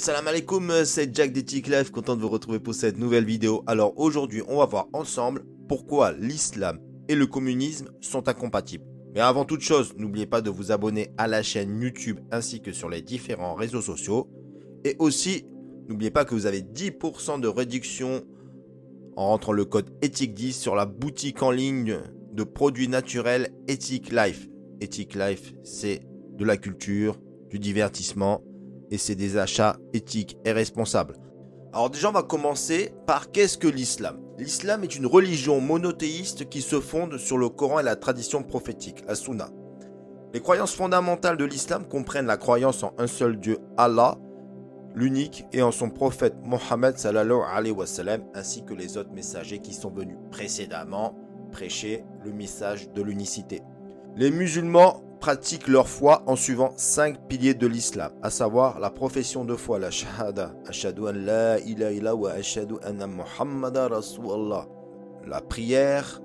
Salam alaikum, c'est Jack Life, content de vous retrouver pour cette nouvelle vidéo. Alors aujourd'hui, on va voir ensemble pourquoi l'islam et le communisme sont incompatibles. Mais avant toute chose, n'oubliez pas de vous abonner à la chaîne YouTube ainsi que sur les différents réseaux sociaux. Et aussi, n'oubliez pas que vous avez 10% de réduction en rentrant le code Ethic 10 sur la boutique en ligne de produits naturels Ethic Life. Ethic Life, c'est de la culture, du divertissement et c'est des achats éthiques et responsables. Alors déjà, on va commencer par qu'est-ce que l'islam? L'islam est une religion monothéiste qui se fonde sur le Coran et la tradition prophétique, la Sunna. Les croyances fondamentales de l'islam comprennent la croyance en un seul Dieu, Allah, l'unique, et en son prophète Mohammed ainsi que les autres messagers qui sont venus précédemment prêcher le message de l'unicité. Les musulmans pratiquent leur foi en suivant cinq piliers de l'islam, à savoir la profession de foi, la shahada, ashadu an la ilaha wa ashadu la prière,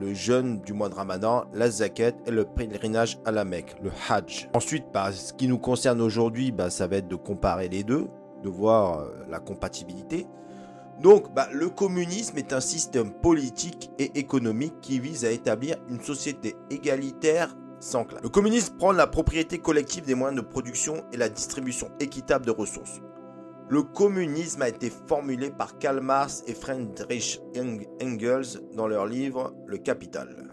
le jeûne du mois de Ramadan, la zakat et le pèlerinage à la Mecque, le Hajj. Ensuite, bah, ce qui nous concerne aujourd'hui, bah, ça va être de comparer les deux, de voir euh, la compatibilité. Donc, bah, le communisme est un système politique et économique qui vise à établir une société égalitaire le communisme prend la propriété collective des moyens de production et la distribution équitable de ressources. Le communisme a été formulé par Karl Marx et Friedrich Engels dans leur livre Le Capital.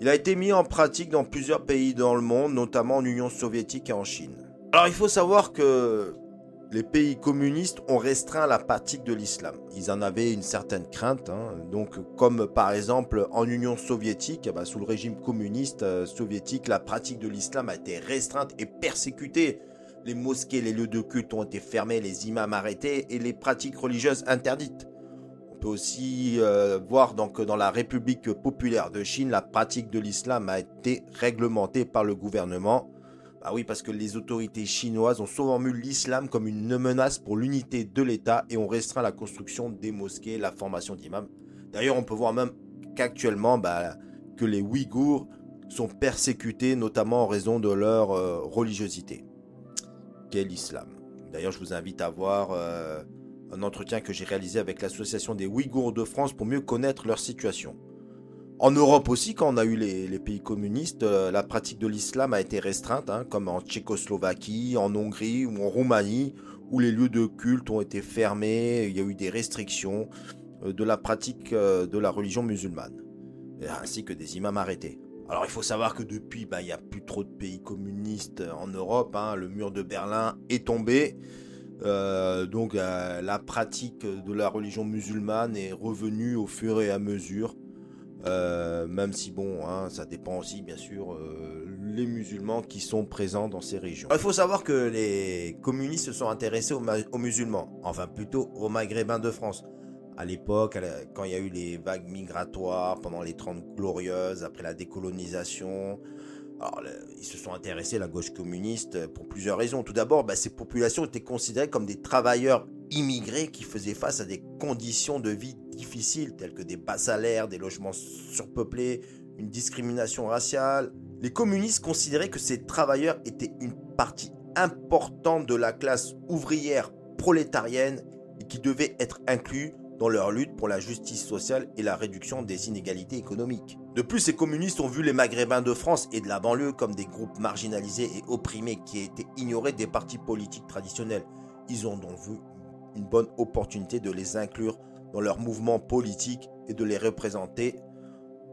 Il a été mis en pratique dans plusieurs pays dans le monde, notamment en Union soviétique et en Chine. Alors il faut savoir que les pays communistes ont restreint la pratique de l'islam. Ils en avaient une certaine crainte. Hein. Donc, comme par exemple en Union soviétique, eh ben, sous le régime communiste euh, soviétique, la pratique de l'islam a été restreinte et persécutée. Les mosquées, les lieux de culte ont été fermés, les imams arrêtés et les pratiques religieuses interdites. On peut aussi euh, voir donc dans la République populaire de Chine, la pratique de l'islam a été réglementée par le gouvernement ah oui, parce que les autorités chinoises ont souvent vu l'islam comme une menace pour l'unité de l'État et ont restreint la construction des mosquées, la formation d'imams. D'ailleurs, on peut voir même qu'actuellement, bah, les Ouïghours sont persécutés, notamment en raison de leur euh, religiosité. Quel islam D'ailleurs, je vous invite à voir euh, un entretien que j'ai réalisé avec l'association des Ouïghours de France pour mieux connaître leur situation. En Europe aussi, quand on a eu les, pays communistes, euh, la pratique de l'islam a été restreinte, hein, comme en Tchécoslovaquie, en Hongrie ou en Roumanie, où les lieux de culte ont été fermés, il y a eu des restrictions euh, de la pratique euh, de la religion musulmane, ainsi que des imams arrêtés. Alors il faut savoir que depuis, bah, il n'y a plus trop de pays communistes en Europe, hein. le mur de Berlin est tombé, donc la pratique de la religion musulmane est revenue au fur et à mesure euh, même si bon, hein, ça dépend aussi bien sûr euh, les musulmans qui sont présents dans ces régions. Il faut savoir que les communistes se sont intéressés aux, musulmans, enfin plutôt aux maghrébins de France. À l'époque, quand il y a eu les vagues migratoires pendant les 30 glorieuses, après la décolonisation, ils se sont intéressés à la gauche communiste pour plusieurs raisons. Tout d'abord, bah, ces populations étaient considérées comme des travailleurs immigrés qui faisaient face à des conditions de vie difficiles telles que des bas salaires, des logements surpeuplés, une discrimination raciale. Les communistes considéraient que ces travailleurs étaient une partie importante de la classe ouvrière prolétarienne et qui devaient être inclus dans leur lutte pour la justice sociale et la réduction des inégalités économiques. De plus, ces communistes ont vu les Maghrébins de France et de la banlieue comme des groupes marginalisés et opprimés qui étaient ignorés des partis politiques traditionnels. Ils ont donc vu une bonne opportunité de les inclure dans leur mouvement politique et de les représenter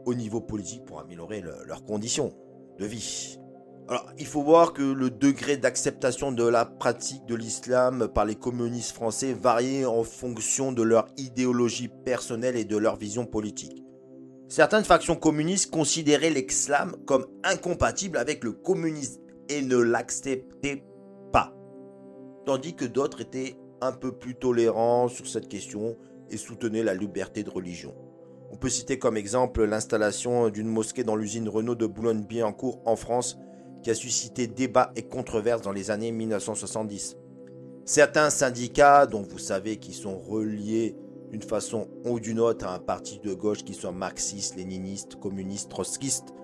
au niveau politique pour améliorer leurs conditions de vie. Alors, il faut voir que le degré d'acceptation de la pratique de l'islam par les communistes français variait en fonction de leur idéologie personnelle et de leur vision politique. Certaines factions communistes considéraient l'islam comme incompatible avec le communisme et ne l'acceptaient pas, tandis que d'autres étaient un peu plus tolérant sur cette question et soutenait la liberté de religion. On peut citer comme exemple l'installation d'une mosquée dans l'usine Renault de Boulogne-Billancourt en France qui a suscité débat et controverses dans les années 1970. Certains syndicats, dont vous savez qu'ils sont reliés d'une façon ou d'une autre à un parti de gauche qui soit marxiste, léniniste, communiste, trotskiste,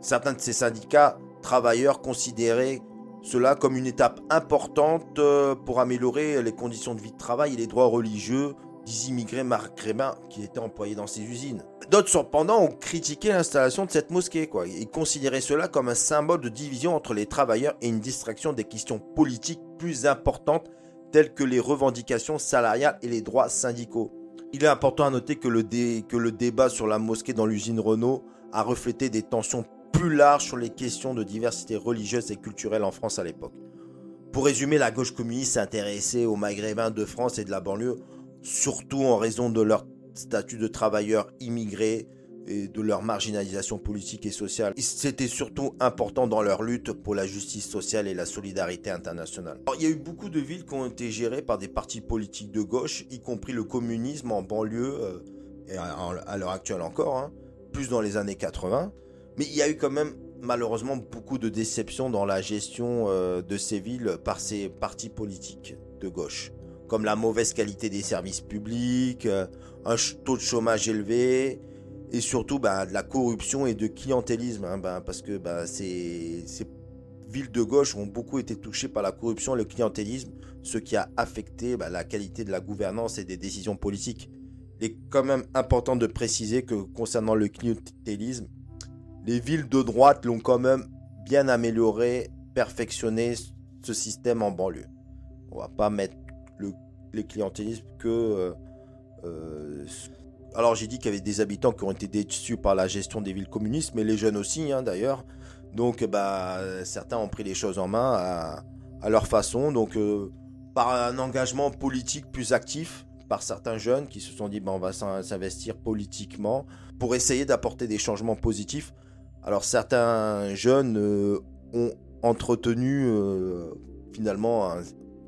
certains de ces syndicats travailleurs considéraient cela comme une étape importante euh, pour améliorer les conditions de vie de travail et les droits religieux des immigrés maghrébins qui étaient employés dans ces usines. D'autres, cependant, ont critiqué l'installation de cette mosquée. Quoi. Ils considéraient cela comme un symbole de division entre les travailleurs et une distraction des questions politiques plus importantes telles que les revendications salariales et les droits syndicaux. Il est important à noter que le, que le débat sur la mosquée dans l'usine Renault a reflété des tensions plus larges sur les questions de diversité religieuse et culturelle en France à l'époque. Pour résumer, la gauche communiste s'est intéressée aux Maghrébins de France et de la banlieue, surtout en raison de leur statut de travailleurs immigrés et de leur marginalisation politique et sociale. C'était surtout important dans leur lutte pour la justice sociale et la solidarité internationale. il y a eu beaucoup de villes qui ont été gérées par des partis politiques de gauche, y compris le communisme en banlieue, euh, et à, l'heure actuelle encore, hein, plus dans les années 80. Mais il y a eu quand même malheureusement beaucoup de déceptions dans la gestion euh, de ces villes par ces partis politiques de gauche, comme la mauvaise qualité des services publics, euh, un taux de chômage élevé, et surtout bah, de la corruption et de clientélisme, hein, bah, parce que bah, ces, villes de gauche ont beaucoup été touchées par la corruption et le clientélisme, ce qui a affecté bah, la qualité de la gouvernance et des décisions politiques. Il est quand même important de préciser que concernant le clientélisme, les villes de droite l'ont quand même bien amélioré, perfectionné ce système en banlieue. On va pas mettre les clientélismes que... Euh, euh, alors j'ai dit qu'il y avait des habitants qui ont été déçus par la gestion des villes communistes, mais les jeunes aussi hein, d'ailleurs. Donc bah, certains ont pris les choses en main à, leur façon. Donc euh, par un engagement politique plus actif, par certains jeunes qui se sont dit bah, on va s'investir politiquement pour essayer d'apporter des changements positifs. Alors certains jeunes ont entretenu finalement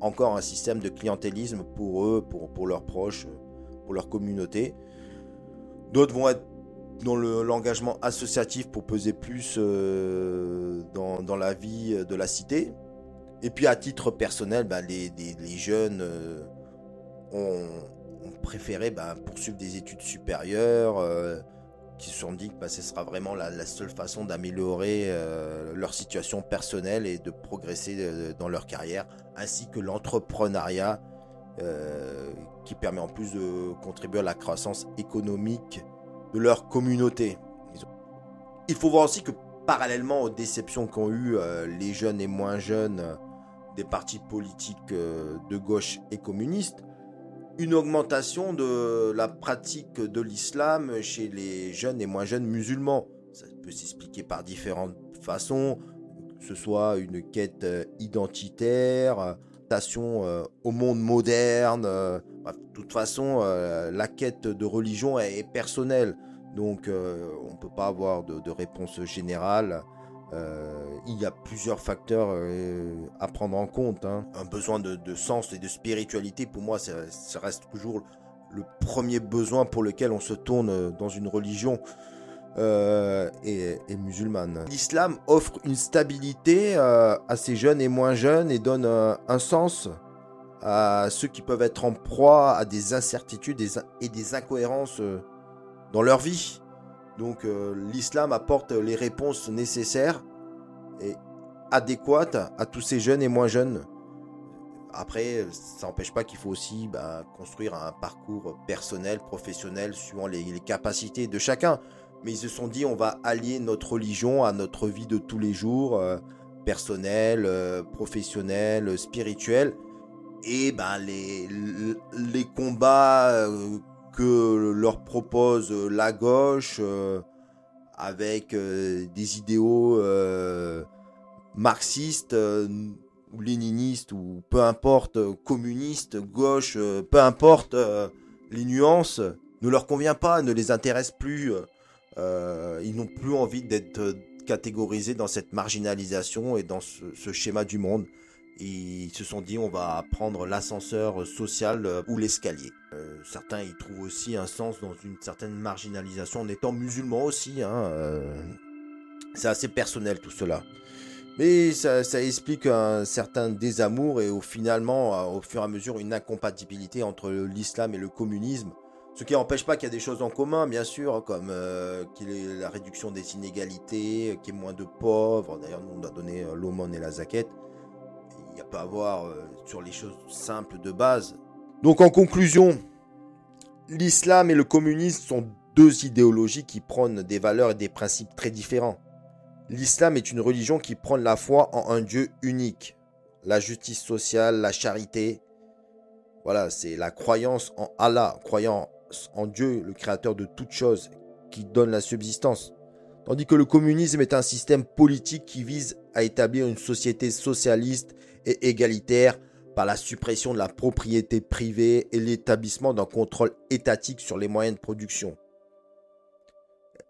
encore un système de clientélisme pour eux, pour, pour leurs proches, pour leur communauté. D'autres vont être dans l'engagement associatif pour peser plus euh, dans, la vie de la cité. Et puis à titre personnel, bah, les, jeunes euh, ont, préféré bah, poursuivre des études supérieures, euh, qui se sont dit que bah, ce sera vraiment la, seule façon d'améliorer leur situation personnelle et de progresser dans leur carrière, ainsi que l'entrepreneuriat euh, qui permet en plus de contribuer à la croissance économique de leur communauté. Il faut voir aussi que parallèlement aux déceptions qu'ont eu euh, les jeunes et moins jeunes euh, des partis politiques de gauche et communistes, une augmentation de la pratique de l'islam chez les jeunes et moins jeunes musulmans. Ça peut s'expliquer par différentes façons, que ce soit une quête identitaire, euh, au monde moderne. Euh, de toute façon, euh, la quête de religion est, personnelle. Donc, on ne peut pas avoir de, réponse générale. Il y a plusieurs facteurs à prendre en compte. Hein. Un besoin de, sens et de spiritualité, pour moi, ça, reste toujours le premier besoin pour lequel on se tourne dans une religion. Euh, et, musulmane. L'islam offre une stabilité euh, à ces jeunes et moins jeunes et donne euh, un sens à ceux qui peuvent être en proie à des incertitudes et des incohérences dans leur vie. Donc l'islam apporte les réponses nécessaires et adéquates à tous ces jeunes et moins jeunes. Après, ça n'empêche pas qu'il faut aussi bah, construire un parcours personnel, professionnel, suivant les capacités de chacun mais ils se sont dit on va allier notre religion à notre vie de tous les jours, euh, personnelle, euh, professionnelle, spirituelle. Et les, les combats euh, que leur propose la gauche avec des idéaux marxistes ou léninistes ou peu importe, communistes, gauche, peu importe les nuances, ne leur convient pas, ne les intéresse plus. Euh, ils n'ont plus envie d'être euh, catégorisés dans cette marginalisation et dans ce, schéma du monde. Ils se sont dit on va prendre l'ascenseur social euh, ou l'escalier. certains y trouvent aussi un sens dans une certaine marginalisation en étant musulmans aussi. Hein, c'est assez personnel tout cela. Mais ça, explique un certain désamour et au finalement, au fur et à mesure, une incompatibilité entre l'islam et le communisme ce qui n'empêche pas qu'il y a des choses en commun, bien sûr, comme euh, qu'il est la réduction des inégalités, qu'il y ait moins de pauvres. D'ailleurs, nous, on a donné euh, l'aumône et la zaquette. Il n'y a pas à voir euh, sur les choses simples de base. Donc en conclusion, l'islam et le communisme sont deux idéologies qui prônent des valeurs et des principes très différents. L'islam est une religion qui prône la foi en un Dieu unique, la justice sociale, la charité. Voilà, c'est la croyance en Allah, croyance en Dieu, le créateur de toutes choses, qui donne la subsistance. Tandis que le communisme est un système politique qui vise à établir une société socialiste et égalitaire par la suppression de la propriété privée et l'établissement d'un contrôle étatique sur les moyens de production.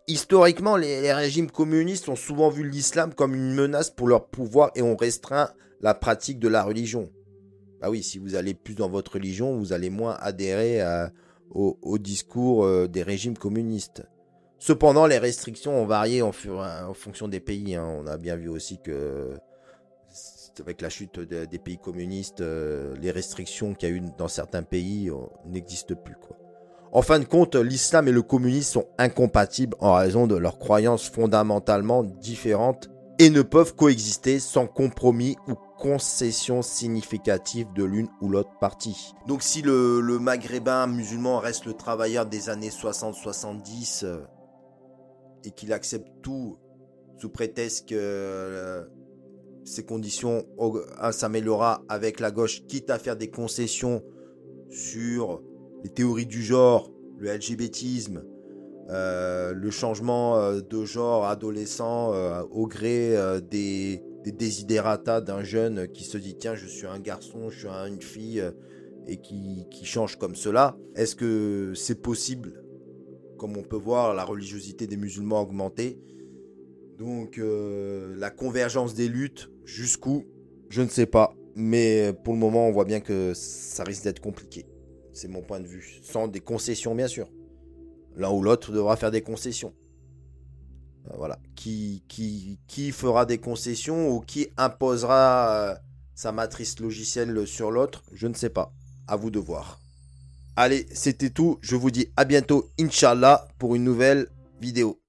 Historiquement, les, régimes communistes ont souvent vu l'islam comme une menace pour leur pouvoir et ont restreint la pratique de la religion. Bah oui, si vous allez plus dans votre religion, vous allez moins adhérer au, discours euh, des régimes communistes. Cependant, les restrictions ont varié en, fonction des pays. Hein. On a bien vu aussi que avec la chute des pays communistes, euh, les restrictions qu'il y a eu dans certains pays euh, n'existent plus. En fin de compte, l'islam et le communisme sont incompatibles en raison de leurs croyances fondamentalement différentes et ne peuvent coexister sans compromis ou concession significative de l'une ou l'autre partie. Donc si le, maghrébin musulman reste le travailleur des années 60-70 euh, et qu'il accepte tout sous prétexte que ces conditions s'améliorera avec la gauche, quitte à faire des concessions sur les théories du genre, le LGBTisme, euh, le changement euh, de genre adolescent euh, au gré des, des desiderata d'un jeune qui se dit tiens je suis un garçon, je suis une fille et qui, qui change comme cela. Est-ce que c'est possible? Comme on peut voir, la religiosité des musulmans a augmenté. Donc la convergence des luttes Jusqu'où Je ne sais pas. Mais pour le moment, on voit bien que ça risque d'être compliqué. C'est mon point de vue. Sans des concessions, bien sûr. L'un ou l'autre devra faire des concessions. Euh, voilà. Qui, qui, qui fera des concessions ou qui imposera euh, sa matrice logicielle sur l'autre Je ne sais pas. À vous de voir. Allez, c'était tout. Je vous dis à bientôt, Inch'Allah, pour une nouvelle vidéo.